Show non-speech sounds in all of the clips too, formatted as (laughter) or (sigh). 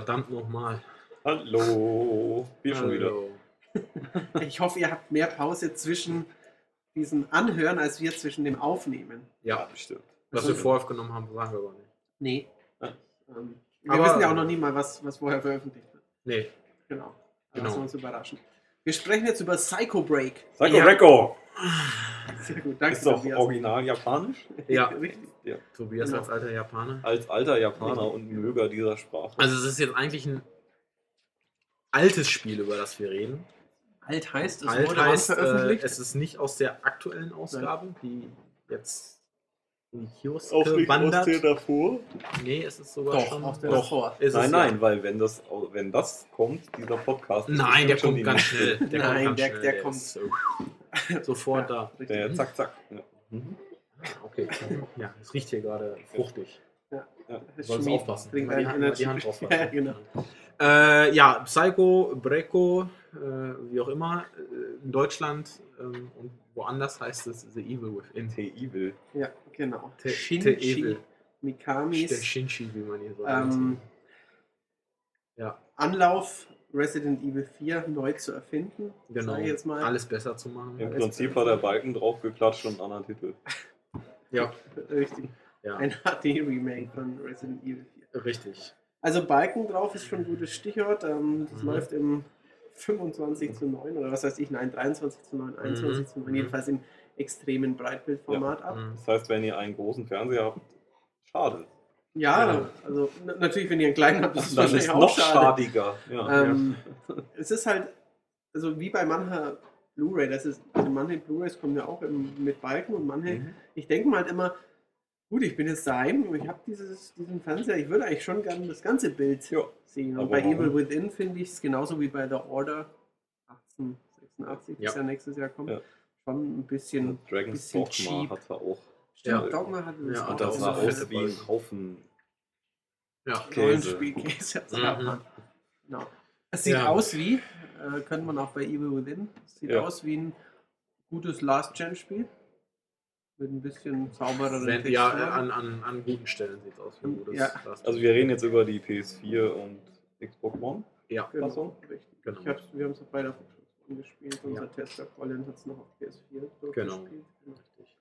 Verdammt nochmal. Hallo. Wir schon wieder. (laughs) Ich hoffe, ihr habt mehr Pause zwischen diesem Anhören, als wir zwischen dem Aufnehmen. Ja, bestimmt. was wir vorher aufgenommen haben, sagen wir aber nicht. Nee. Ja. Ähm, wir Aber- wissen ja auch noch nie mal, was, was vorher veröffentlicht wird. Nee. Genau. Da Genau. lassen wir uns überraschen. Wir sprechen jetzt über Psycho Break. Psycho Ja. Reco. Sehr gut, danke. Ist doch original japanisch. Ja. (laughs) Richtig. Tobias Genau. als alter Japaner. Als alter Japaner und Möger dieser Sprache. Also es ist jetzt eigentlich ein altes Spiel, über das wir reden. Alt heißt, es Alt wurde heißt, äh, veröffentlicht. es ist nicht aus der aktuellen Ausgabe, die jetzt in die Kioske Auch nicht aus wandert. der davor? Nee, es ist sogar Doch, schon. aus der Doch, davor. ist Nein, nein, Ja. weil wenn das, wenn das kommt, dieser Podcast. ist Nein, der kommt ganz schnell. Der Nein, kommt ganz der- schnell. der kommt- (laughs) sofort da. Richtig. Der zack, zack. Ja. Mhm. Ah, Okay. Ja, es riecht hier gerade fruchtig. Ja. Das Sollst aufpassen. trinkt Mal die, Hand, die Hand drauf (laughs) Ja, genau. Äh, ja, Psycho, Breco, äh, wie auch immer, äh, in Deutschland ähm, und woanders heißt es The Evil Within. The Evil. Ja, genau. The- The Shinji Evil. Der Mikamis Shinji, wie man hier so ähm, nennt. Ja, Anlauf, Resident Evil 4 neu zu erfinden. genau. Sag ich jetzt mal. Alles besser zu machen. Im Alles Prinzip hat der Balken draufgeklatscht und einen anderen Titel. (laughs) Ja, Richtig. ja, Ein HD-Remake von Resident Evil 4. richtig. Also Balken drauf ist schon ein gutes Stichwort. Ähm, das Mhm. läuft im 25 zu 9 oder was weiß ich, nein, 23 zu 9, 21 zu 9, Mhm. jedenfalls im extremen Breitbildformat ab. Mhm. Das heißt, wenn ihr einen großen Fernseher habt, schade. Ja, Genau. also natürlich, wenn ihr einen kleinen habt, ist es Dann wahrscheinlich ist noch schadiger. Ja. Ähm, es ist halt, also wie bei mancher Blu-ray, das ist, also manche Blu-rays kommen ja auch im, mit Balken und manche, Mhm. ich denke mal halt immer, gut, ich bin jetzt daheim und ich habe diesen Fernseher, ich würde eigentlich schon gerne das ganze Bild Ja. sehen. Und bei? Evil Within finde ich es genauso wie bei The Order 1886, das Ja. ja nächstes Jahr kommt, Ja. schon ein bisschen, Dragon's bisschen cheap. hat er auch. Stimmt, Ja. Dogma hatte das Ja, auch. Und das sah aus wie ein. Haufen. Ja, Käse. Rollenspielkäse. Mhm. Ja. Genau. Es sieht Ja. aus wie, äh, könnte man auch bei Evil Within, es sieht Ja. aus wie ein gutes Last-Gen-Spiel. Mit ein bisschen saubereren Wenn, ja Texturen. an, an, an guten Stellen sieht es aus wie ein gutes Ja. Last- Also wir reden jetzt über die PS4 und Xbox One. Ja, Genau, Fassung? richtig. Genau. Ich hab's, wir haben es auf beide auf Xbox One gespielt. Unser Ja. Tester Colin hat es noch auf PS4 Genau. durchgespielt. Richtig.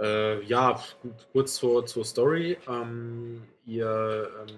Äh, ja, gut, kurz zur, zur Story. Ähm, ihr ähm,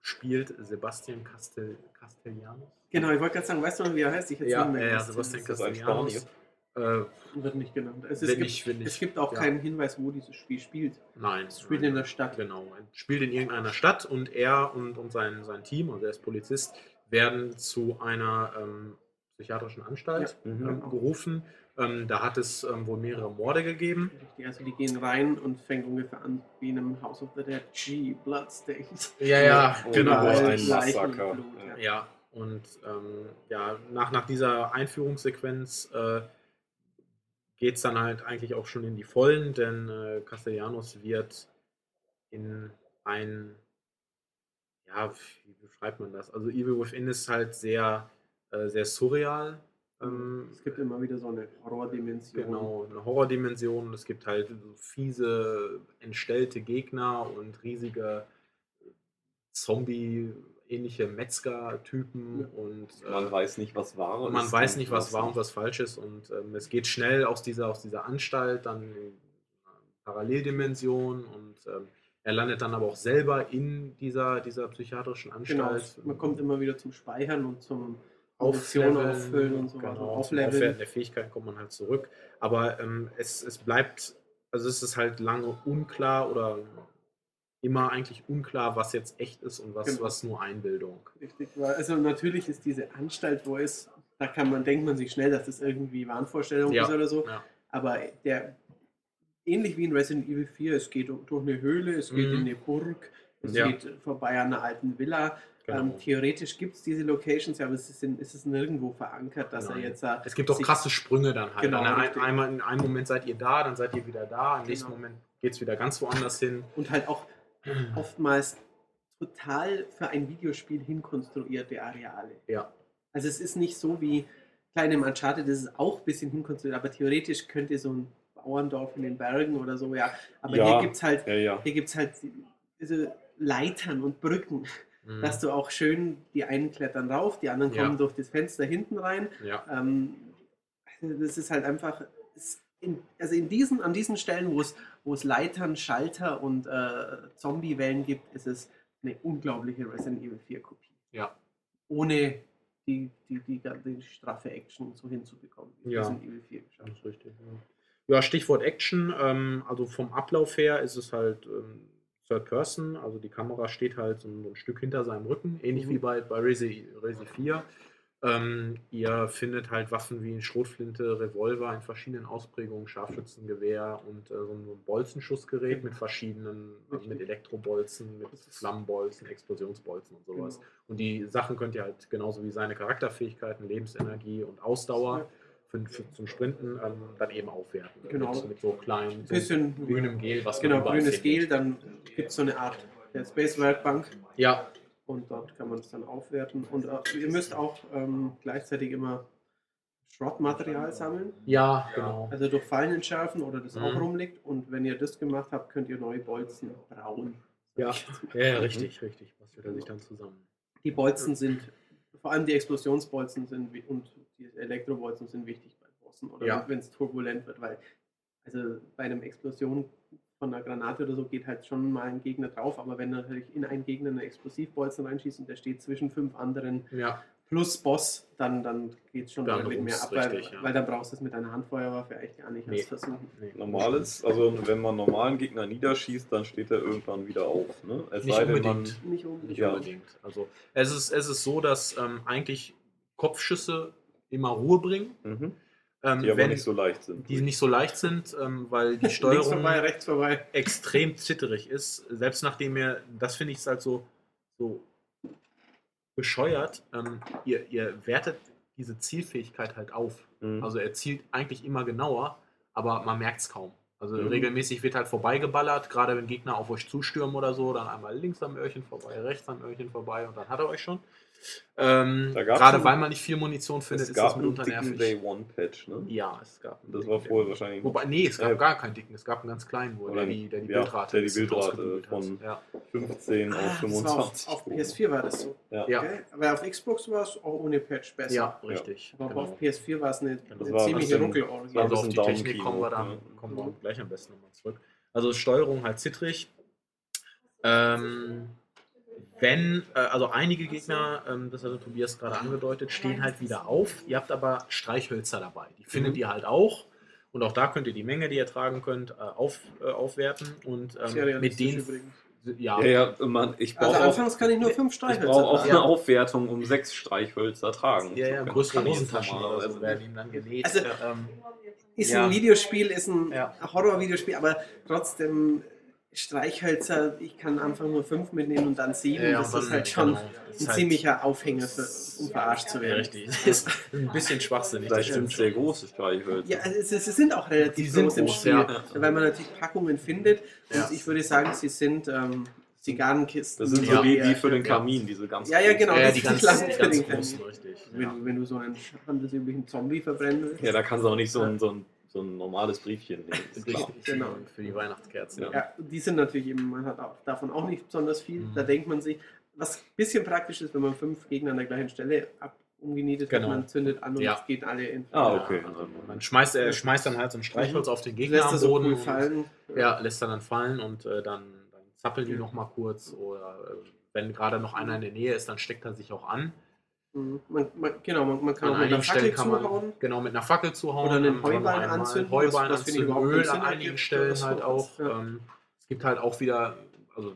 spielt Sebastian Castel, Castellanos. Genau, ich wollte gerade sagen, weißt du noch, wie er heißt? Ich es Ja, nicht mehr ja. Sebastian Castellanos. Äh, Wird nicht genannt. Es, es, gibt, nicht, es gibt auch ja. keinen Hinweis, wo dieses Spiel spielt. nein. Es spielt nein, in der Stadt. Genau, spielt in irgendeiner Stadt und er und, und sein, sein Team, also er ist Polizist, werden zu einer ähm, psychiatrischen Anstalt Ja, ähm, genau. gerufen. Ähm, da hat es ähm, wohl mehrere Morde gegeben. Richtig, also die gehen rein und fängt ungefähr an wie in einem House of the Dead. G, Bloodstains. Ja, ja, Und genau. Überall ein Massaker. Blut, Ja. ja. Ja, und ähm, ja, nach, nach dieser Einführungssequenz äh, geht es dann halt eigentlich auch schon in die Vollen, denn äh, Castellanos wird in ein, ja, wie beschreibt man das? Also Evil Within ist halt sehr, äh, sehr surreal. Ähm, Es gibt immer wieder so eine Horrordimension. Genau, eine Horrordimension. Es gibt halt so fiese, entstellte Gegner und riesige Zombie-ähnliche Metzger-Typen Ja. und äh, Man weiß nicht, was war. und man weiß nicht, was wahr und was falsch ist. Und ähm, es geht schnell aus dieser, aus dieser Anstalt dann in eine Paralleldimension und ähm, er landet dann aber auch selber in dieser, dieser psychiatrischen Genau, Anstalt. man kommt immer wieder zum Speichern und zum Aufleveln, auffüllen und so weiter. Genau, zum Aufleveln. Aufwerten der Fähigkeiten kommt man halt zurück. Aber ähm, es, es bleibt, also es ist halt lange unklar oder immer eigentlich unklar, was jetzt echt ist und was, Genau. was nur Einbildung. Richtig, weil, also natürlich ist diese Anstalt, wo es, da kann man, denkt man sich schnell, dass das irgendwie Wahnvorstellung Ja. ist oder so. Ja. Aber der, ähnlich wie in Resident Evil 4, es geht durch eine Höhle, es geht Mhm. in eine Burg, es Ja. geht vorbei an einer alten Villa. Genau. Ähm, theoretisch gibt es diese Locations, ja, aber es ist, in, es ist nirgendwo verankert, dass Nein. er jetzt Es gibt auch krasse Sprünge dann halt. Genau, An ein, einmal in einem Moment seid ihr da, dann seid ihr wieder da, im nächsten Genau. Moment geht es wieder ganz woanders hin. und halt auch (clears throat) oftmals total für ein Videospiel hinkonstruierte Areale. Ja, Also es ist nicht so wie kleine Uncharted, das ist auch ein bisschen hinkonstruiert, aber theoretisch könnte so ein Bauerndorf in den Bergen oder so, ja. Aber Ja. hier gibt es halt, Ja, ja. hier gibt's halt diese Leitern und Brücken. Mhm. dass du auch schön, die einen klettern rauf, die anderen Ja. kommen durch das Fenster hinten rein. Ja, Ähm, das ist halt einfach, in, also in diesen, an diesen Stellen, wo es, wo es Leitern, Schalter und äh, Zombie-Wellen gibt, ist es eine unglaubliche Resident Evil 4 Kopie. ja. Ohne die, die, die, die straffe Action so hinzubekommen, Ja. Resident Evil 4 geschafft Das ist richtig. Ja, ja Stichwort Action. Ähm, also vom Ablauf her ist es halt ähm, Third Person. Also die Kamera steht halt so ein, ein Stück hinter seinem Rücken, ähnlich Mhm. wie bei, bei Resi, Resi 4. Ähm, ihr findet halt Waffen wie Schrotflinte, Revolver in verschiedenen Ausprägungen, Scharfschützengewehr und äh, so ein Bolzenschussgerät mit verschiedenen, also mit. Elektrobolzen, mit Flammenbolzen, Explosionsbolzen und sowas. Genau. Und die Sachen könnt ihr halt genauso wie seine Charakterfähigkeiten, Lebensenergie und Ausdauer Für, zum Sprinten ähm, dann eben aufwerten. Genau. Mit, mit so kleinen, Ein so bisschen grünem Gel, was man Genau, grünes. Gel, dann gibt es so eine Art der Space Werkbank Ja, und dort kann man es dann aufwerten. Und äh, ihr müsst auch ähm, gleichzeitig immer Schrottmaterial sammeln. ja, genau. Also durch Fallen entschärfen oder das auch Mhm. rumliegt. Und wenn ihr das gemacht habt, könnt ihr neue Bolzen brauen. Ja, ja, richtig, richtig. Bastelt er sich dann zusammen. Die Bolzen sind, vor allem die Explosionsbolzen sind und die Elektrobolzen sind wichtig bei Bossen oder Ja. wenn es turbulent wird, weil also bei einem Explosion von einer Granate oder so geht halt schon mal ein Gegner drauf, aber wenn natürlich in einen Gegner eine Explosivbolzen reinschießt und der steht zwischen fünf anderen Ja, plus Boss, dann, dann geht es schon Dann deutlich mehr ab, weil, richtig, ja. weil dann brauchst du es mit einer Handfeuerwaffe eigentlich gar nicht Nee. erst versuchen. nee. Normales, also wenn man normalen Gegner niederschießt, dann steht er irgendwann wieder auf. Ne? Es Nicht sei denn, unbedingt. Nicht unbedingt. Nicht Ja. unbedingt. Also es ist, es ist so, dass ähm, eigentlich Kopfschüsse immer Ruhe bringen. Man, mhm. Ähm, Die aber wenn nicht so leicht sind. die nicht so leicht sind, ähm, weil die (laughs) Steuerung vorbei, rechts vorbei. extrem zitterig ist. Selbst nachdem ihr, das finde ich ist halt so, so bescheuert, ähm, ihr, ihr wertet diese Zielfähigkeit halt auf. Mhm. Also er zielt eigentlich immer genauer, aber man merkt es kaum. Also Mhm. regelmäßig wird halt vorbeigeballert, gerade wenn Gegner auf euch zustürmen oder so, dann einmal links am Öhrchen vorbei, rechts am Öhrchen vorbei und dann hat er euch schon. Ähm, gerade einen- weil man nicht viel Munition findet, es ist gab das einen mitunter dicken nervig. Day One Patch, ne? Ja, es gab. einen Das war vorher wahrscheinlich Wobei, nee, es gab Äh, gar keinen dicken, es gab einen ganz kleinen, wo der die, der die ja, Bildrate, der die Bildrate von- Ja. 15 Ah, auf das war 25. auf, auf Spuren. PS4 war das so. Ja. Ja. Gell? Aber auf Xbox war es auch ohne Patch besser. ja, richtig. Aber genau. auf PS4 war es eine, eine ziemliche ein Also auf die Technik kommen wir dann ja. kommen wir gleich am besten nochmal zurück. Also Steuerung halt zittrig. Ähm, wenn, äh, also einige Gegner, ähm, das hatte Tobias gerade angedeutet, stehen halt wieder auf. Ihr habt aber Streichhölzer dabei. Die findet Mhm. ihr halt auch. Und auch da könnt ihr die Menge, die ihr tragen könnt, äh, auf, äh, aufwerten. Und ähm, mit denen. übrigens. Ja, Ja, ja, Mann, ich Also brauche auch, anfangs kann ich nur fünf ich Streichhölzer brauch auch tragen. eine Aufwertung, um sechs Streichhölzer tragen. ja, ja, größere ich Hosentaschen oder so normalerweise werden ihm dann genäht. Also- äh, ähm, Ist Ja. ein Videospiel, ist ein Ja. Horror-Videospiel, aber trotzdem Streichhölzer, ich kann einfach nur fünf mitnehmen und dann sieben. ja, das ist halt schon genau, ein halt- ziemlicher Aufhänger, für, um verarscht zu Ja, werden. richtig. Das ist ein bisschen schwachsinnig. das stimmt sehr große Streichhölzer. Ja, also es, es sind auch relativ groß im Spiel, ja. weil man natürlich Packungen findet. Und Ja. ich würde sagen, sie sind ähm, Zigarrenkisten. Das sind Ja. so wie, Ja, wie für den ja. Kamin, diese ganz Ja, ja, genau. Ja, die ganz, die für ganz den großen, Kamin. richtig. Wenn, Ja. wenn du so einen handelsüblichen Zombie verbrennen willst. Ja, da kannst du auch nicht so ein, so ein, so ein normales Briefchen nehmen. (laughs) Genau. Für die Weihnachtskerzen. Ja. Ja, die sind natürlich eben, man hat auch, davon auch nicht besonders viel. Mhm. Da denkt man sich, was ein bisschen praktisch ist, wenn man fünf Gegner an der gleichen Stelle ab umgenietet Genau. hat, man zündet an und Ja. es geht alle in. Ah, Ja, okay. also man schmeißt, er schmeißt dann halt so ein Streichholz auf den Gegner Lässt am Boden. cool und- fallen. Ja, lässt er dann fallen und äh, dann, dann zappeln die noch mal kurz. Oder äh, wenn gerade noch einer in der Nähe ist, dann steckt er sich auch an. Mhm. Man, man, genau, man, man kann An auch mit einer einigen Fackel Stellen kann man zuhauen. genau mit einer Fackel zuhauen. Oder einen Heuballen anzünden, Heuballen was- was finde ich anzünden, Öl an einigen Stellen halt sowas. auch. Ja. Ähm, es gibt halt auch wieder, also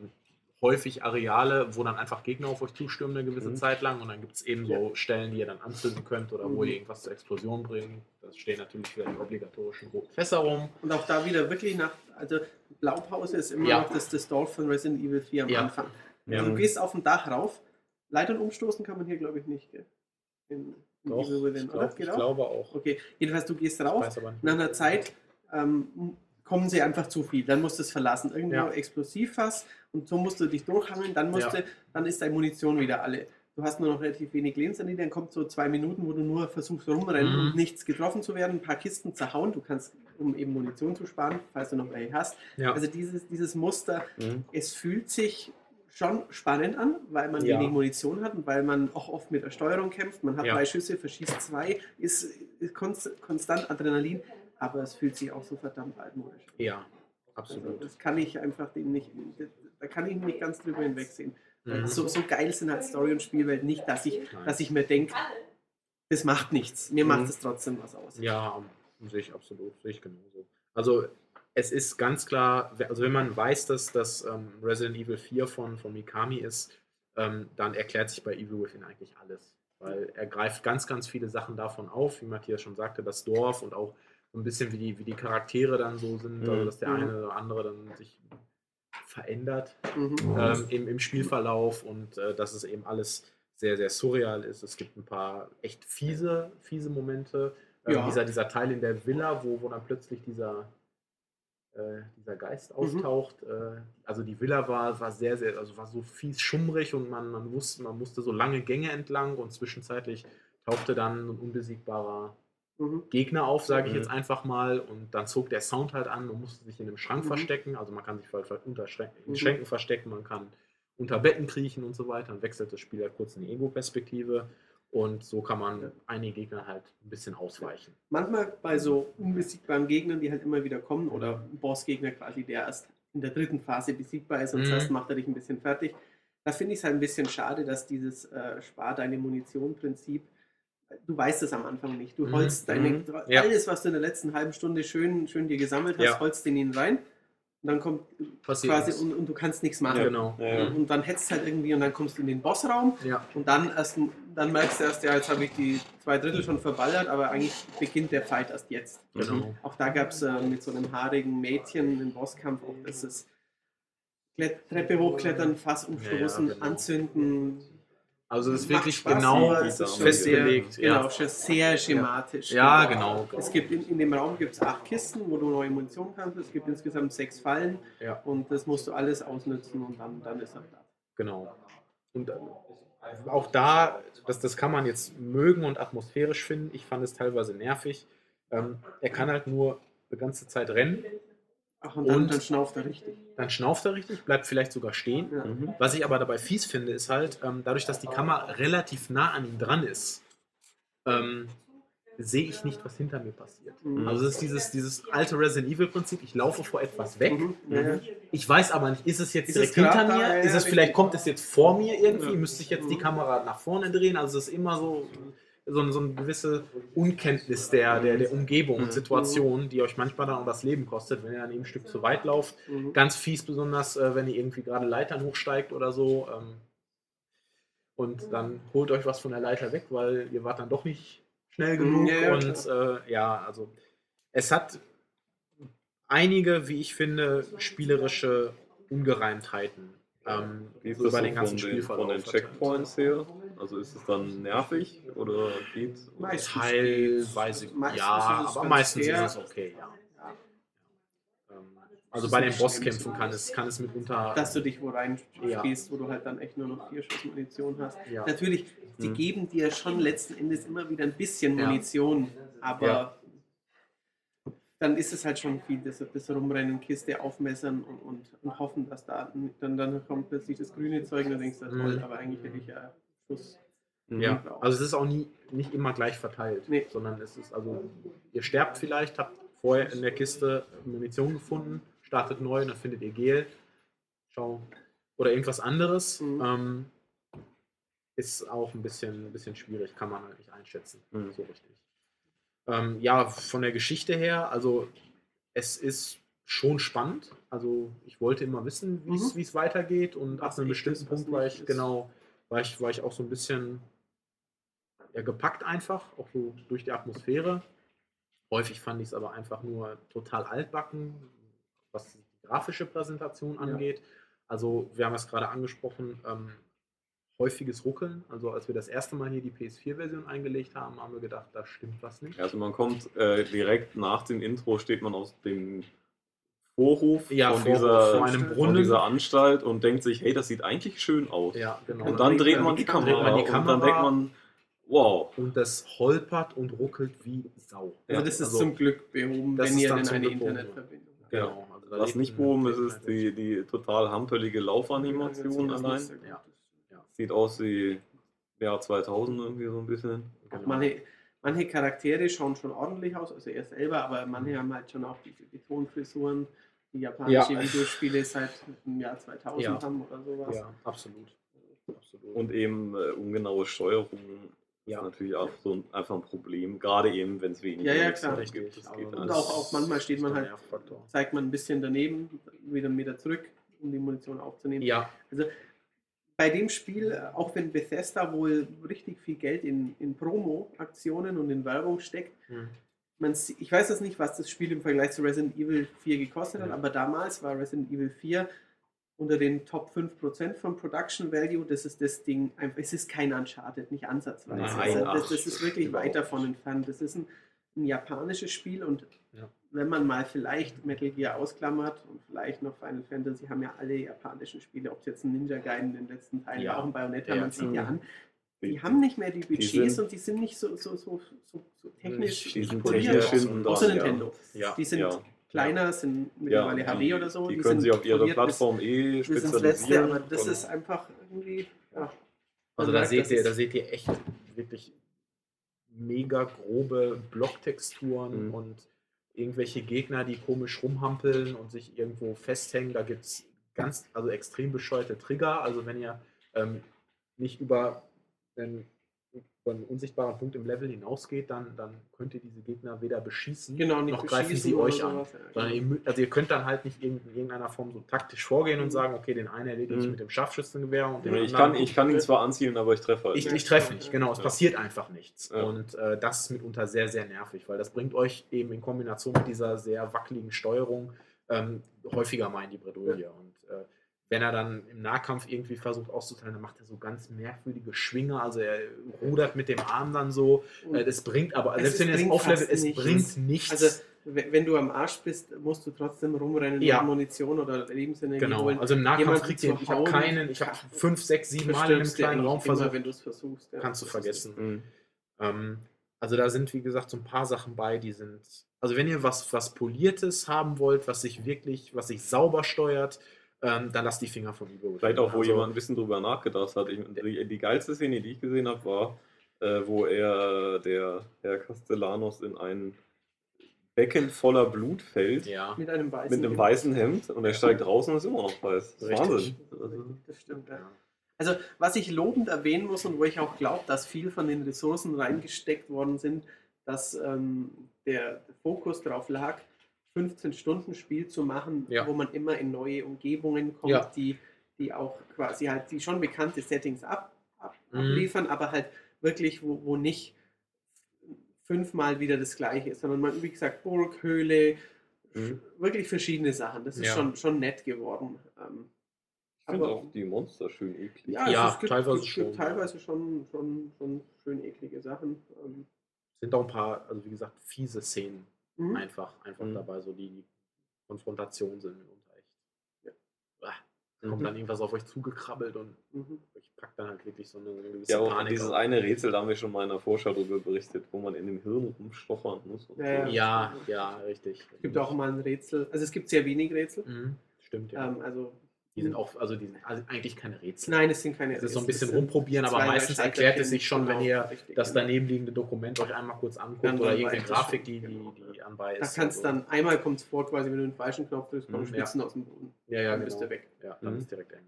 häufig Areale, wo dann einfach Gegner auf euch zustürmen eine gewisse Mhm. Zeit lang und dann gibt es eben so Stellen, die ihr dann anzünden könnt oder wo Mhm. ihr irgendwas zur Explosion bringt. Da stehen natürlich wieder die obligatorischen roten Fässer rum. Und auch da wieder wirklich nach, also Blaupause ist immer Ja. noch das, das Dorf von Resident Evil 4 am Ja. Anfang. Ja. Also du gehst auf ein Dach rauf, Leitern umstoßen kann man hier glaube ich nicht. Gell? In, in Doch, Within, ich, glaub, ich glaube auch. Okay, jedenfalls du gehst rauf, nach einer Zeit ähm, kommen sie einfach zu viel, dann musst du es verlassen. Irgendwo Ja. Explosivfass und so musst du dich durchhangeln, dann, musst Ja. du, dann ist deine Munition wieder alle. Du hast nur noch relativ wenig Lebensenergie, dann kommt so zwei Minuten, wo du nur versuchst rumrennen Mhm. und nichts getroffen zu werden, ein paar Kisten zerhauen, du kannst, um eben Munition zu sparen, falls du noch welche hast. Ja. Also dieses, dieses Muster, Mhm. es fühlt sich schon spannend an, weil man Ja. wenig Munition hat und weil man auch oft mit der Steuerung kämpft. Man hat Ja. drei Schüsse, verschießt zwei, ist, ist konst, konstant Adrenalin, aber es fühlt sich auch so verdammt altmodisch an. Ja, Also absolut. das kann ich einfach dem nicht, da kann ich nicht ganz drüber hinwegsehen. Mhm. So, so geil sind halt Story und Spielwelt nicht, dass ich, Nein. dass ich mir denke, das macht nichts. Mir macht Mhm. es trotzdem was aus. Ja, sehe ich absolut, sehe ich genauso. Also es ist ganz klar, also wenn man weiß, dass das ähm, Resident Evil 4 von, von Mikami ist, ähm, dann erklärt sich bei Evil Within eigentlich alles. Weil er greift ganz, ganz viele Sachen davon auf, wie Matthias schon sagte, das Dorf und auch so ein bisschen wie die, wie die Charaktere dann so sind, Mhm. also dass der Mhm. eine oder andere dann sich verändert Mhm. ähm, im, im Spielverlauf und äh, dass es eben alles sehr, sehr surreal ist. Es gibt ein paar echt fiese, fiese Momente. Ähm, Ja. dieser, dieser Teil in der Villa, wo, wo dann plötzlich dieser, äh, dieser Geist Mhm. auftaucht. Äh, also die Villa war, war sehr, sehr, also war so fies schummrig und man, man wusste, man musste so lange Gänge entlang und zwischenzeitlich tauchte dann ein unbesiegbarer Mhm. Gegner auf, sage ich Mhm. jetzt einfach mal. Und dann zog der Sound halt an und musste sich in einem Schrank Mhm. verstecken. Also man kann sich halt unter Mhm. Schränken verstecken, man kann unter Betten kriechen und so weiter. Dann wechselt das Spiel halt kurz in die Ego-Perspektive. Und so kann man Ja. einige Gegner halt ein bisschen ausweichen. Manchmal bei so unbesiegbaren Gegnern, die halt immer wieder kommen, oder ein Bossgegner quasi, der erst in der dritten Phase besiegbar ist und Mhm. zuerst macht er dich ein bisschen fertig. Da finde ich es halt ein bisschen schade, dass dieses äh, Spar deine Munition-Prinzip, du weißt es am Anfang nicht. Du Mhm. holst deine, Mhm. Ja. alles, was du in der letzten halben Stunde schön, schön dir gesammelt hast, Ja. holst in ihn rein und dann kommt Passiert quasi und, und du kannst nichts machen. Ja, genau. Ja, ja. Und dann hetzt halt irgendwie und dann kommst du in den Bossraum Ja, und dann erst, dann merkst du erst, ja, jetzt habe ich die zwei Drittel schon verballert, aber eigentlich beginnt der Fight erst jetzt. genau. Auch da gab es äh, mit so einem haarigen Mädchen einen Bosskampf, auch das ist Treppe hochklettern, Fass umstoßen, Ja, genau. anzünden. Also es ist wirklich Spaß, genau ist festgelegt. Sehr, genau, ja. schon sehr schematisch. ja, genau. Es gibt in, in dem Raum gibt es acht Kisten, wo du neue Munition kannst. Es gibt insgesamt sechs Fallen Ja. und das musst du alles ausnutzen und dann, dann ist er da. Genau. Und äh, auch da, das, das kann man jetzt mögen und atmosphärisch finden. Ich fand es teilweise nervig. Ähm, er kann halt nur die ganze Zeit rennen, Ach, und dann, Und- dann schnauft er richtig. dann schnauft er richtig, bleibt vielleicht sogar stehen. Ja. Mhm. Was ich aber dabei fies finde, ist halt, ähm, dadurch, dass die Kamera relativ nah an ihm dran ist, ähm, sehe ich nicht, was hinter mir passiert. Mhm. Also es ist dieses, dieses alte Resident Evil Prinzip, ich laufe vor etwas weg. Mhm. Ja. Ich weiß aber nicht, ist es jetzt Ist es direkt hinter grad da? mir? Ja, ist es vielleicht, kommt es jetzt vor mir irgendwie? Müsste ich jetzt die Mhm. Kamera nach vorne drehen? Also es ist immer so, so, so eine gewisse Unkenntnis der, der, der Umgebung und Mhm. Situation, die euch manchmal dann auch das Leben kostet, wenn ihr dann eben ein Stück zu weit lauft. Mhm. Ganz fies besonders, äh, wenn ihr irgendwie gerade Leitern hochsteigt oder so. Ähm, und dann holt euch was von der Leiter weg, weil ihr wart dann doch nicht schnell Mhm, genug. ja, und äh, ja, also es hat einige, wie ich finde, spielerische Ungereimtheiten. Ähm, Wie ist so das über so den ganzen von den, von den. Checkpoints her? Also ist es dann nervig oder geht's? Meistens Teilweise, geht's. Meistens ja, ist es aber meistens fair. ist es okay, ja. Ähm, Also bei den Bosskämpfen kann es, kann es mitunter. Dass du dich wo rein Ja. spielst, wo du halt dann echt nur noch vier Schuss Munition hast. ja. Natürlich, sie Mhm. geben dir schon letzten Endes immer wieder ein bisschen Ja. Munition, aber Ja. Dann ist es halt schon viel, das, das Rumrennen, Kiste aufmessern und, und, und hoffen, dass da dann, dann kommt plötzlich das grüne Zeug und dann denkst du, Mhm. toll, aber eigentlich hätte ich ja Schuss. Mhm. Ja, also es ist auch nie, nicht immer gleich verteilt, Nee. sondern es ist, also ihr sterbt vielleicht, habt vorher in der Kiste Munition gefunden, startet neu, dann findet ihr Gel, schau, oder irgendwas anderes. Mhm. Ähm, ist auch ein bisschen, ein bisschen schwierig, kann man halt nicht einschätzen, Mhm. so richtig. Ähm, ja, von der Geschichte her, also es ist schon spannend. Also ich wollte immer wissen, wie es Mhm. es weitergeht und ab einem bestimmten Punkt war ich, ist. genau, war ich, war ich auch so ein bisschen ja, gepackt einfach, auch so durch die Atmosphäre. Häufig fand ich es aber einfach nur total altbacken, was die grafische Präsentation angeht. Also wir haben es gerade angesprochen, ähm, häufiges Ruckeln. Also als wir das erste Mal hier die PS4-Version eingelegt haben, haben wir gedacht, da stimmt was nicht. Also man kommt äh, direkt nach dem Intro, steht man aus dem Vorhof Ja, von, Vorhof, dieser, von dieser Anstalt und denkt sich, hey, das sieht eigentlich schön aus. Ja, genau. Und dann dreht man die Dann Kamera, dreht man die und dann Kamera. denkt man, wow. und das holpert und ruckelt wie Sau. Also das ist also, zum Glück behoben, das wenn ist ihr dann eine behoben. Internetverbindung habt. Genau. Also da Was nicht boom ist, ist die, die total hampelige Laufanimation allein. Ja. Sieht aus wie Jahr 2000 irgendwie so ein bisschen. Genau. manche, manche Charaktere schauen schon ordentlich aus, also er selber, aber manche haben halt schon auch diese Betonfrisuren, die japanische Ja. Videospiele seit dem Jahr 2000 Ja. haben oder sowas. Ja, absolut. absolut. Und eben äh, ungenaue Steuerung Ja. ist natürlich auch so ein, einfach ein Problem, gerade eben, wenn es wenig Ja, ja, Munition klar. Richtig. gibt. Das geht Und auch, auch manchmal steht man halt, zeigt man ein bisschen daneben, wieder einen Meter zurück, um die Munition aufzunehmen. Ja, bei dem Spiel, äh, auch wenn Bethesda wohl richtig viel Geld in, in Promo-Aktionen und in Werbung steckt, hm. man, ich weiß jetzt nicht, was das Spiel im Vergleich zu Resident Evil 4 gekostet hat, Ja. aber damals war Resident Evil 4 unter den Top 5% von Production Value. Das ist das Ding, einfach, es ist kein Uncharted, nicht ansatzweise. Nein, also, das, das ist wirklich weit davon entfernt. Das ist ein, ein japanisches Spiel und Ja. Wenn man mal vielleicht Metal Gear ausklammert und vielleicht noch Final Fantasy, haben ja alle japanischen Spiele, ob es jetzt ein Ninja Gaiden in den letzten Teilen Ja. war, auch ein Bayonetta, Ja, man sieht ja an, die Die- haben nicht mehr die Budgets sind- und die sind nicht so, so, so, so, so technisch die sind poliert. technisch Außer. Nintendo. ja. Die sind Ja. kleiner, sind Ja, mittlerweile die, HD oder so. Die, die können sich auf ihrer Plattform eh bis ins Letzte, spezialisieren. aber das ist einfach irgendwie. Ja. Also da merkt, seht das ihr, ist- da seht ihr echt wirklich mega grobe Blocktexturen Mhm. und irgendwelche Gegner, die komisch rumhampeln und sich irgendwo festhängen. Da gibt es ganz, also extrem bescheuerte Trigger. Also wenn ihr ähm, nicht über einen, über einen unsichtbaren Punkt im Level hinausgeht, dann, dann könnt ihr diese Gegner weder beschießen, Genau, nicht noch greifen beschießen sie oder euch an. ja, genau. ihr, also ihr könnt dann halt nicht in irgendeiner Form so taktisch vorgehen und Mhm. sagen, okay, den einen erledige ich Mhm. mit dem Scharfschützengewehr und den ich, anderen kann, ich kann ihn zwar anzielen, aber ich treffe halt ich, nicht. ich treffe nicht, genau. Es Ja. passiert einfach nichts. Ja. Und äh, das ist mitunter sehr, sehr nervig, weil das bringt euch eben in Kombination mit dieser sehr wackeligen Steuerung ähm, häufiger mal in die Bredouille. Und wenn er dann im Nahkampf irgendwie versucht auszuteilen, dann macht er so ganz merkwürdige Schwinger. Also er rudert mit dem Arm dann so. Und Äh, das bringt aber, selbst wenn ihr es auflevelt, es nichts. bringt nichts. Also, wenn du am Arsch bist, musst du trotzdem rumrennen Ja. und Munition oder Lebensenergie Genau, holen. also im Nahkampf zu ihr, ich habe keinen, ich habe fünf, sechs, sieben Mal in einem du kleinen Raum immer, versucht, wenn du es versuchst. ja. kannst du vergessen. Mhm. Ähm, also da sind, wie gesagt, so ein paar Sachen bei, die sind. Also wenn ihr was, was Poliertes haben wollt, was sich wirklich, was sich sauber steuert, ähm, dann lasst die Finger von Evil. Vielleicht auch, wo also, jemand ein bisschen drüber nachgedacht hat. Ich, die, die geilste Szene, die ich gesehen habe, war, äh, wo er, der Herr Castellanos, in ein Becken voller Blut fällt, Ja, Mit einem weißen mit einem Hemd. weißen Hemd und er steigt raus und ist immer noch weiß. Das. Wahnsinn. Also, Das stimmt, ja. ja. Also, was ich lobend erwähnen muss und wo ich auch glaube, dass viel von den Ressourcen reingesteckt worden sind, dass ähm, der Fokus darauf lag, 15 Stunden Spiel zu machen, Ja. wo man immer in neue Umgebungen kommt, Ja. die, die auch quasi halt die schon bekannte Settings ab, ab, Mhm. abliefern, aber halt wirklich, wo, wo nicht fünfmal wieder das gleiche ist, sondern man, wie gesagt, Burg, Höhle, Mhm. wirklich verschiedene Sachen. Das ist Ja. schon, schon nett geworden. Ähm, ich finde auch die Monster schön eklig. ja, Ja, also es gibt, teilweise es gibt schon, teilweise schon, schon, schon schön eklige Sachen. Ähm, sind auch ein paar, also wie gesagt, fiese Szenen mhm. einfach, einfach Mhm. dabei, so die, die Konfrontation sind mitunter echt. Ja. Kommt Mhm. dann irgendwas auf euch zugekrabbelt und Mhm. euch packt dann halt wirklich so eine, so eine gewisse Ja, auch dieses auf. eine Rätsel, da haben wir schon mal in der Vorschau darüber berichtet, wo man in dem Hirn rumstochern muss. und Ja, so. Ja, ja, richtig. Es gibt auch mal ein Rätsel, also es gibt sehr wenig Rätsel. Mhm, stimmt, ja. Ähm, also die sind auch, also die sind also eigentlich keine Rätsel. Nein, es sind keine Es ist so ein bisschen rumprobieren, aber meistens erklärt es sich schon, wenn genau, ihr das genau. danebenliegende Dokument euch einmal kurz anguckt oder irgendeine Grafik, die, die, genau. die anbei ist. Da kannst also- dann, einmal kommt es vor, quasi wenn du den falschen Knopf drückst, kommen Mhm, Spitzen aus dem Boden. Ja, ja, dann bist du weg. Ja, dann Mhm. ist direkt Ende,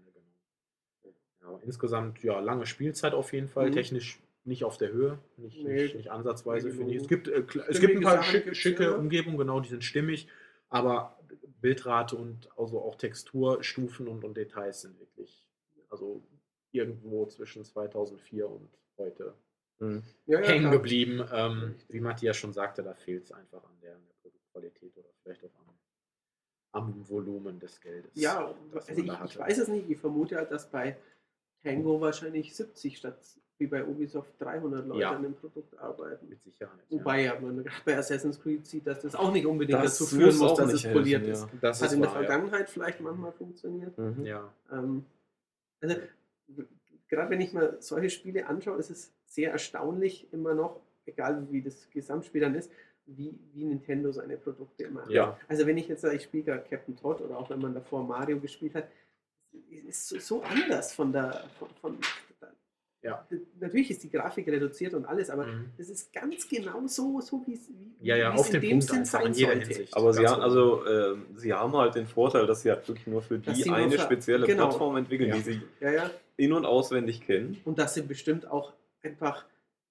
genau. Insgesamt, ja, lange Spielzeit auf jeden Fall. Mhm. Technisch nicht auf der Höhe, nicht, nicht, nicht ansatzweise, finde ich. Es gibt, äh, es gibt ein paar schicke. Umgebungen, genau, die sind stimmig, aber Bildrate und also auch Texturstufen und, und Details sind wirklich, also irgendwo zwischen 2004 und heute Mhm. Ja, ja, hängen klar. geblieben. Ähm, wie Matthias schon sagte, da fehlt es einfach an der, an der Produktqualität oder vielleicht auch am, am Volumen des Geldes. Ja, also ich, ich weiß es nicht. Ich vermute halt, dass bei Tango wahrscheinlich 70 statt wie bei Ubisoft 300 Leute Ja. an dem Produkt arbeiten. Mit Sicherheit. Wobei ja man gerade bei Assassin's Creed sieht, dass das auch nicht unbedingt Das dazu führen muss dass es poliert helfen, ist. ja. das Hat ist in der wahr, ja. Vergangenheit vielleicht manchmal funktioniert. Mhm. Ja. Ähm, also, gerade wenn ich mal solche Spiele anschaue, ist es sehr erstaunlich immer noch, egal wie das Gesamtspiel dann ist, wie, wie Nintendo seine Produkte macht. Ja. Also wenn ich jetzt sage, ich spiele gerade Captain Todd oder auch wenn man davor Mario gespielt hat, ist so anders von der von, von Ja. Natürlich ist die Grafik reduziert und alles, aber Mhm. das ist ganz genau so, so wie es Ja, ja, auf in dem Punkt Sinn sein sollte. Aber sie haben, also, ähm, sie haben halt den Vorteil, dass sie halt wirklich nur für Dass die eine für- spezielle genau. Plattform entwickeln, Ja. die sie Ja, ja. in- und auswendig kennen. Und dass sie bestimmt auch einfach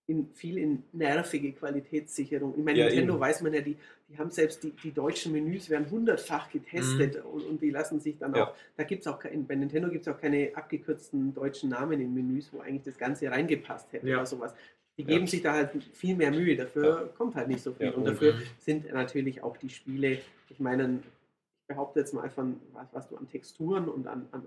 in, viel in nervige Qualitätssicherung. Ich meine, Ja, Nintendo eben. weiß man ja, die, die haben selbst die, die deutschen Menüs werden hundertfach getestet und, und die lassen sich dann Mhm. Ja. auch, da gibt es auch bei Nintendo gibt es auch keine abgekürzten deutschen Namen in Menüs, wo eigentlich das Ganze reingepasst hätte Ja. oder sowas. Die geben sich da halt viel mehr Mühe, dafür kommt halt nicht so viel. Und dafür sind natürlich auch die Spiele, ich meine, ich behaupte jetzt mal von, was, was du an Texturen und an an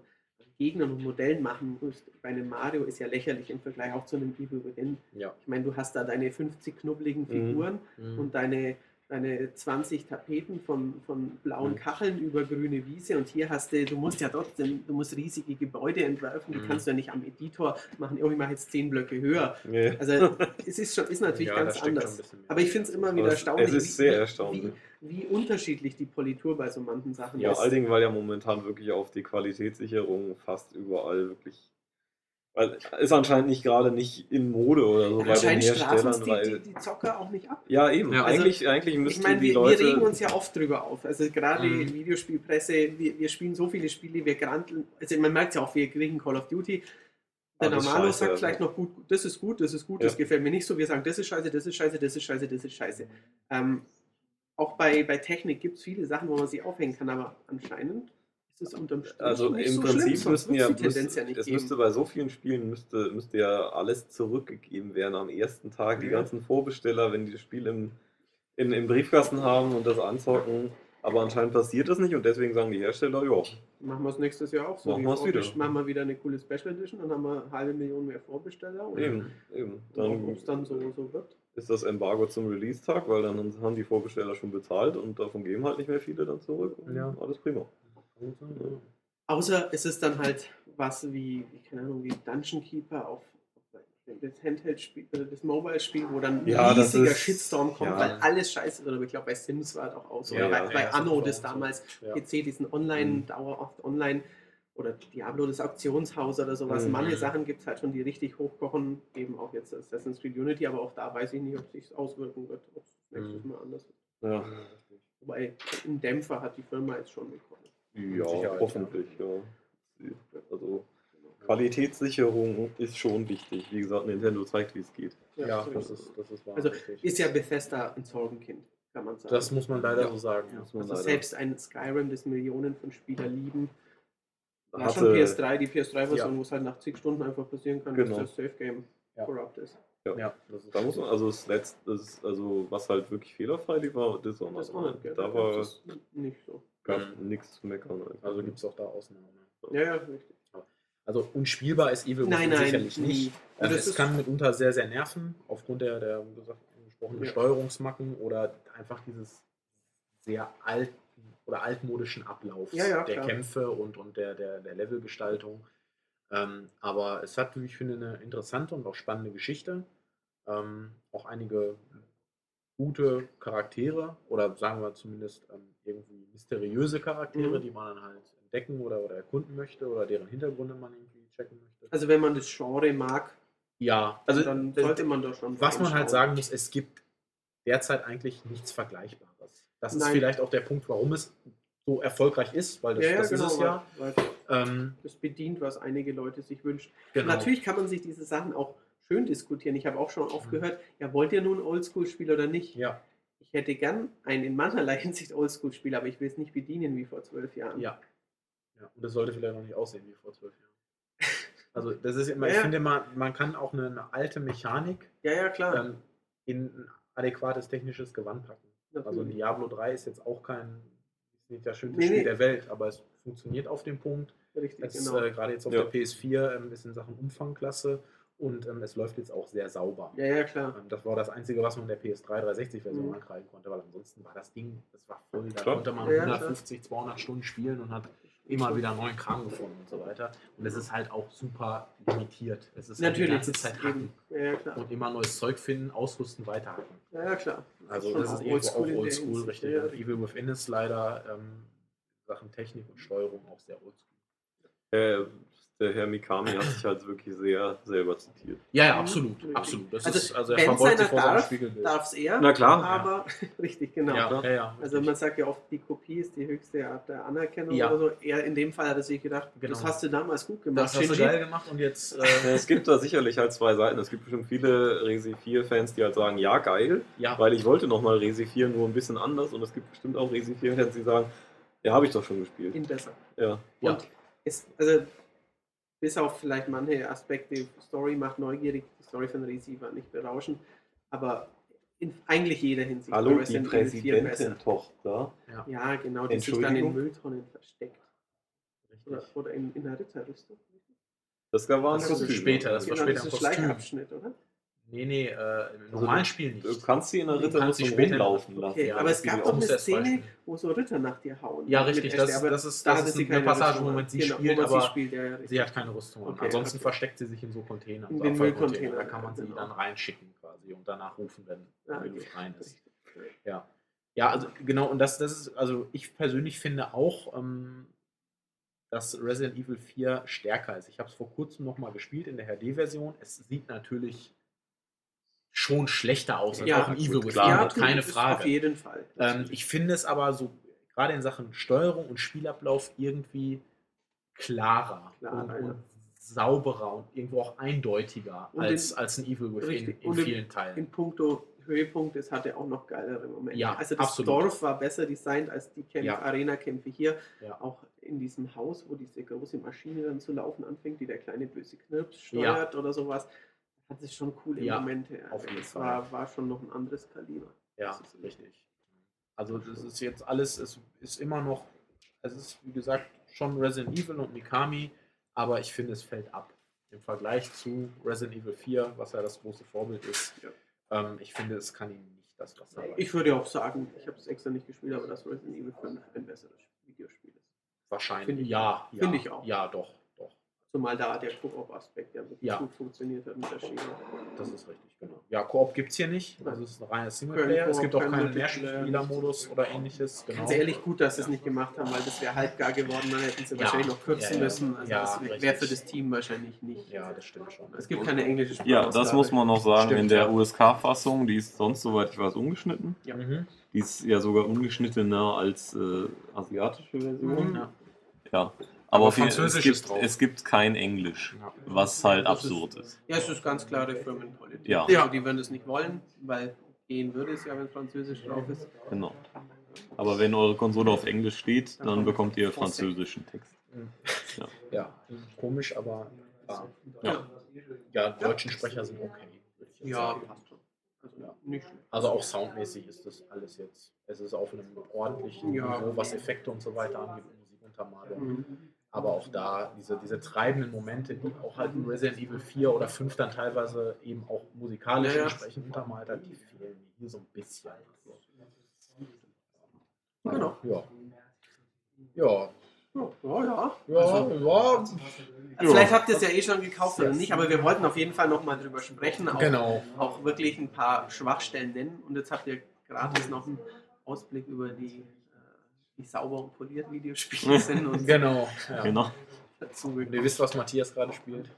Gegnern und Modellen machen musst. Bei einem Mario ist ja lächerlich im Vergleich auch zu einem Evil Within. Ja. Ich meine, du hast da deine 50 knubbeligen Mhm. Figuren Mhm. und deine, deine 20 Tapeten von, von blauen Mhm. Kacheln über grüne Wiese und hier hast du, du musst ja trotzdem, du musst riesige Gebäude entwerfen, die Mhm. kannst du ja nicht am Editor machen, oh, ich mache jetzt 10 Blöcke höher. Ja. Also es ist schon, ist natürlich Ja, ganz anders. Aber ich finde es immer wieder es- erstaunlich, Es ist sehr erstaunlich. wie, wie unterschiedlich die Politur bei so manchen Sachen Ja, ist. vor allen Dingen, weil ja momentan wirklich auf die Qualitätssicherung fast überall wirklich. Weil ist anscheinend nicht gerade nicht in Mode oder so bei den Anscheinend strafen es Herstellern, die, weil. die, die Zocker auch nicht ab. ja, eben. Ja, also, eigentlich, eigentlich müssten Ich meine, die wir, Leute. wir regen uns ja oft drüber auf. Also gerade Mhm. in Videospielpresse, wir, wir spielen so viele Spiele, wir granteln, also man merkt ja auch, wir kriegen Call of Duty. Der Alles Normalo scheiße, sagt also. vielleicht noch gut, das ist gut, das ist gut, Ja. das gefällt mir nicht so. Wir sagen, das ist scheiße, das ist scheiße, das ist scheiße, das ist scheiße. Ähm, auch bei, bei Technik gibt es viele Sachen, wo man sich aufhängen kann, aber anscheinend es unterm Strich Also nicht im so Prinzip schlimm, müssten ja, die Tendenz ja es müsste bei so vielen Spielen müsste, müsste ja alles zurückgegeben werden am ersten Tag. Die Ja. ganzen Vorbesteller, wenn die das Spiel im, in, im Briefkasten haben und das anzocken. Aber anscheinend passiert das nicht und deswegen sagen die Hersteller, ja, Machen wir es nächstes Jahr auch so. Machen wie wir's wieder. Machen wir wieder eine coole Special Edition, dann haben wir eine halbe Million mehr Vorbesteller. Und eben, eben. Dann, es dann so, so wird. ist das Embargo zum Release-Tag, weil dann haben die Vorbesteller schon bezahlt und davon geben halt nicht mehr viele dann zurück. Und Ja. Alles prima. Außer es ist dann halt was wie, keine Ahnung, wie Dungeon Keeper auf das Handheld-Spiel, äh, das Mobile-Spiel, wo dann ein Ja, riesiger ist- Shitstorm kommt, ja. weil alles scheiße wird. Aber ich glaube, bei Sims war es auch aus. Ja, Oder bei, bei Anno, das so. damals Ja. PC, diesen Online, Mhm. dauerhaft Online. Oder Diablo, das Auktionshaus oder sowas. Mhm. Manche Sachen gibt es halt schon, die richtig hochkochen. Eben auch jetzt Assassin's Creed Unity, aber auch da weiß ich nicht, ob es sich auswirken wird. Ob es nächstes Mhm. Mal anders wird. Wobei, einen Dämpfer hat die Firma jetzt schon bekommen. Ja hoffentlich, ja. Also Qualitätssicherung ist schon wichtig. Wie gesagt, Nintendo zeigt, wie es geht. Ja, so das ist, das ist wahr. Also ist ja Bethesda ein Sorgenkind, kann man sagen. das muss man leider Ja. so sagen. Ja. Muss man also leider- selbst ein Skyrim, das Millionen von Spielern lieben, war Hatte- schon PS3, die PS3-Version, Ja. wo es halt nach zig Stunden einfach passieren kann, Genau. dass das Safe-Game Ja. corrupt ist. Ja, das ist Da muss man, also das letzte, das, also was halt wirklich fehlerfrei war Dishonored. Dishonored, gell, da war das nicht so. Gab Mhm. nichts zu meckern. einfach. also gibt es auch da Ausnahmen. Ja, ja, richtig. Also unspielbar ist Evil Nein, Within nein, sicherlich nie. nicht. Das es ist- kann mitunter sehr, sehr nerven, aufgrund der, der wie gesagt, angesprochenen Ja. Steuerungsmacken oder einfach dieses sehr alten oder altmodischen Ablaufs Ja, ja, der klar. Kämpfe und, und der, der, der Levelgestaltung. Ähm, aber es hat, wie ich finde, eine interessante und auch spannende Geschichte. Ähm, auch einige gute Charaktere oder sagen wir zumindest ähm, irgendwie mysteriöse Charaktere, Mhm. die man dann halt entdecken oder, oder erkunden möchte oder deren Hintergründe man irgendwie checken möchte. Also wenn man das Genre mag, Ja, also dann sollte man da schon was man halt sagen muss, es gibt derzeit eigentlich nichts Vergleichbares. Das ist Nein. vielleicht auch der Punkt, warum es so erfolgreich ist, weil das, Ja, ja, das genau, ist es ja. weil, weil Ähm, das bedient, was einige Leute sich wünschen. genau. Natürlich kann man sich diese Sachen auch schön diskutieren. Ich habe auch schon oft gehört, ja, wollt ihr nun Oldschool-Spiel oder nicht? Ja, Ich hätte gern ein in mancherlei (laughs) Hinsicht Oldschool-Spiel, aber ich will es nicht bedienen wie vor zwölf Jahren. ja. ja. Und es sollte vielleicht noch nicht aussehen wie vor zwölf Jahren. (laughs) Also das ist immer, Ja, ich ja. finde mal, man kann auch eine, eine alte Mechanik ja, ja, klar. ähm, in ein adäquates technisches Gewand packen. Also Natürlich. Diablo 3 ist jetzt auch kein, ist nicht das schönste Nee, Spiel nee. der Welt, aber es funktioniert auf dem Punkt. Richtig, Es, genau. äh, gerade jetzt auf Ja. der PS4 ähm, ist in Sachen Umfangklasse und ähm, es läuft jetzt auch sehr sauber. ja, ja, klar. Ähm, das war das Einzige, was man der PS3 360-Version Mhm. ankreiden konnte, weil ansonsten war das Ding, das war voll. Da Klar. konnte man Ja, ja, 150, 200 Stunden spielen und hat immer wieder neuen Kram gefunden und so weiter. Und es ist halt auch super limitiert. Es ist halt die Natürlich. ganze das Zeit ist hacken. Ja, klar. Und immer neues Zeug finden, ausrüsten, weiterhacken. Ja, klar. Also schon das ist auch irgendwo oldschool auch in oldschool, richtig. ja, Evil Within ist leider ähm, Sachen Technik und Steuerung auch sehr oldschool. Äh, der Herr Mikami hat sich halt wirklich sehr selber zitiert. Ja, ja, Mhm. absolut, absolut. Das Also, ist, also er wenn verbeugt sich vor seinem darf, Spiegelbild. Darf es er, Na klar. aber (laughs) richtig, genau. ja, ja, ja, Also richtig. man sagt ja oft, die Kopie ist die höchste Art der Anerkennung Ja. oder so. Er in dem Fall hat er sich gedacht, Genau. das hast du damals gut gemacht, das hast du Shinji. geil gemacht und jetzt. Ja, Äh, (laughs) Es gibt da sicherlich halt zwei Seiten. Es gibt bestimmt viele Resi 4-Fans, die halt sagen, ja, geil, ja, weil ich wollte nochmal Resi 4 nur ein bisschen anders. Und es gibt bestimmt auch Resi 4-Fans, die sagen, ja, habe ich doch schon gespielt. Ihn besser. Ja. ja. Und es, also bis auf vielleicht manche Aspekte, Story macht neugierig, die Story von Resi war nicht berauschend, aber in eigentlich jeder Hinsicht Hallo, die Resident Evil 4 besser. Präsidentin-Tochter. Ja, genau, die sich dann in? Mülltonnen versteckt. Oder, oder in, in einer Ritterrüstung. Das war ein Kostüm. später, das war genau, später das ein Kostüm. Schleichabschnitt, oder? Nee, nee, äh, im normalen Spiel nicht. Du kannst sie in der sie Ritterrüstung rumlaufen lassen. Okay, Ja, aber es gab doch muss eine Szene, wo so Ritter nach dir hauen. Ja, richtig. Ashley, Das, aber das ist, da das hatte ist sie eine Passage, Rüstung wo an. man sie Genau, wo spielt, man sie aber spielt, ja, sie hat keine Rüstung an. Okay, Ansonsten okay. versteckt sie sich in so Containern, In so den Abfallcontainern. Da kann man sie genau. dann reinschicken quasi und danach rufen, wenn Ah, es rein ist. Ja. Ja, also genau, und das, das ist, also ich persönlich finde auch, ähm, dass Resident Evil 4 stärker ist. Ich habe es vor kurzem nochmal gespielt in der HD-Version. Es sieht natürlich schon schlechter aus als Ja, auch in gut, Evil klar. Within, Ja, keine ist Frage. Auf jeden Fall. Ähm, ich finde es aber so, gerade in Sachen Steuerung und Spielablauf irgendwie klarer Klarer, und, ja. und sauberer und irgendwo auch eindeutiger Und als, in- als ein Evil Within Richtig. in Und in- vielen Teilen. in puncto Höhepunkt, es hatte auch noch geilere Momente. Ja, also das absolut. Dorf war besser designt als die Kämpfe, Ja. Arena-Kämpfe hier. Ja. Auch in diesem Haus, wo diese große Maschine dann zu laufen anfängt, die der kleine böse Knirps steuert oder sowas, hat es schon coole Ja, Momente. auf jeden Fall. war, war schon noch ein anderes Kaliber. Ja, richtig. Also das ist jetzt alles, es ist immer noch, es ist wie gesagt schon Resident Evil und Mikami, aber ich finde es fällt ab. Im Vergleich zu Resident Evil 4, was ja das große Vorbild ist. Ja. Ähm, ich finde, es kann ihm nicht das Wasser reichen. Ich würde auch sagen, ich habe es extra nicht gespielt, aber dass Resident Evil 5 ein besseres Videospiel ist. Wahrscheinlich. Finde ich ja, ja. Finde ich auch. Ja, doch. Zumal da der Koop-Aspekt ja wirklich Ja. gut funktioniert hat mit der Schiene. Das ist richtig, genau. Ja, Koop gibt es hier nicht. Also es ist ein reiner Singleplayer. Es gibt auch kein keinen Mehrspielermodus oder ähnliches. Genau. Ganz ehrlich, gut, dass sie es nicht gemacht haben, weil das wäre halbgar geworden. Dann hätten sie Ja. wahrscheinlich noch kürzen Ja, ja. müssen. Also Ja, das wäre für das Team wahrscheinlich nicht. Ja, das stimmt schon. Es gibt keine englische Sprache. Ja, das muss man noch sagen. Stimmt, in der ja. USK-Fassung, die ist sonst, soweit ich weiß, ungeschnitten. Ja. Mhm. Die ist ja sogar ungeschnittener als äh, asiatische Version. Mhm. Ja. Ja. Aber Aber, auf jeden- es, Französisch gibt, ist drauf. es gibt kein Englisch, Ja. was halt Das ist- absurd ist. Ja, es ist ganz klare Firmenpolitik. Ja. Also die würden es nicht wollen, weil gehen würde es ja, wenn Französisch drauf ist. Genau. Aber wenn eure Konsole auf Englisch steht, Dann dann kommt bekommt ihr französischen Text. Ja. Ja, komisch, aber ja. Ja. ja, deutschen Sprecher sind okay. Ja, passt schon. Also Ja. nicht. Also auch soundmäßig ist das alles jetzt. Es ist auf einem ordentlichen Ja. Niveau, was Effekte und so weiter angeht, Musikuntermalung. Mhm. Aber auch da, diese, diese treibenden Momente, die auch halt in Resident Evil 4 oder 5 dann teilweise eben auch musikalisch Ja, ja. entsprechend untermalt hat, die fehlen mir hier so ein bisschen. Genau. Ja. Ja. Ja, ja. Ja, Also, ja. Vielleicht habt ihr es ja eh schon gekauft oder nicht, aber wir wollten auf jeden Fall nochmal drüber sprechen. Auch, Genau. auch wirklich ein paar Schwachstellen nennen. Und jetzt habt ihr gratis noch einen Ausblick über die, wie sauber und poliert Videospiele (laughs) sind und Genau. Ja. Genau. dazu Und ihr wisst, was Matthias gerade spielt.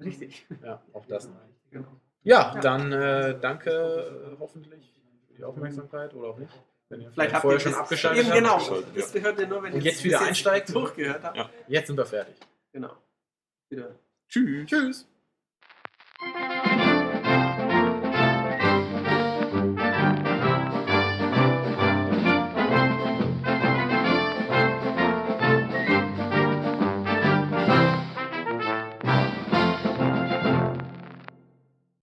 Richtig. Ja, auch das. Genau. Ja, dann äh, danke äh, hoffentlich für die Aufmerksamkeit oder auch nicht. Wenn ihr Vielleicht habt vorher ihr schon abgeschaltet habt. genau. Das hört ihr nur, wenn ihr jetzt wieder einsteigt. (laughs) durchgehört habt. Ja. Jetzt sind wir fertig. Genau. Wieder. Tschüss. Tschüss.